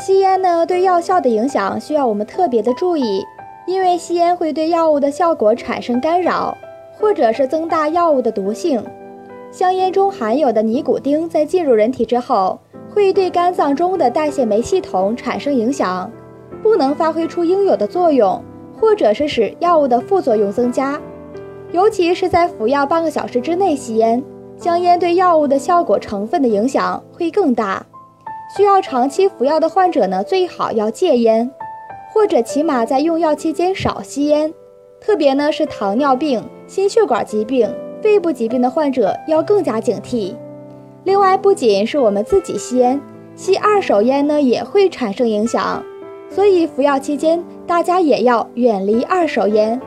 吸烟呢，对药效的影响需要我们特别的注意，因为吸烟会对药物的效果产生干扰，或者是增大药物的毒性。香烟中含有的尼古丁在进入人体之后，会对肝脏中的代谢酶系统产生影响，不能发挥出应有的作用，或者是使药物的副作用增加。尤其是在服药半个小时之内吸烟，香烟对药物的效果成分的影响会更大。需要长期服药的患者呢，最好要戒烟，或者起码在用药期间少吸烟。特别呢是糖尿病、心血管疾病、肺部疾病的患者要更加警惕。另外，不仅是我们自己吸烟，吸二手烟呢也会产生影响，所以服药期间大家也要远离二手烟。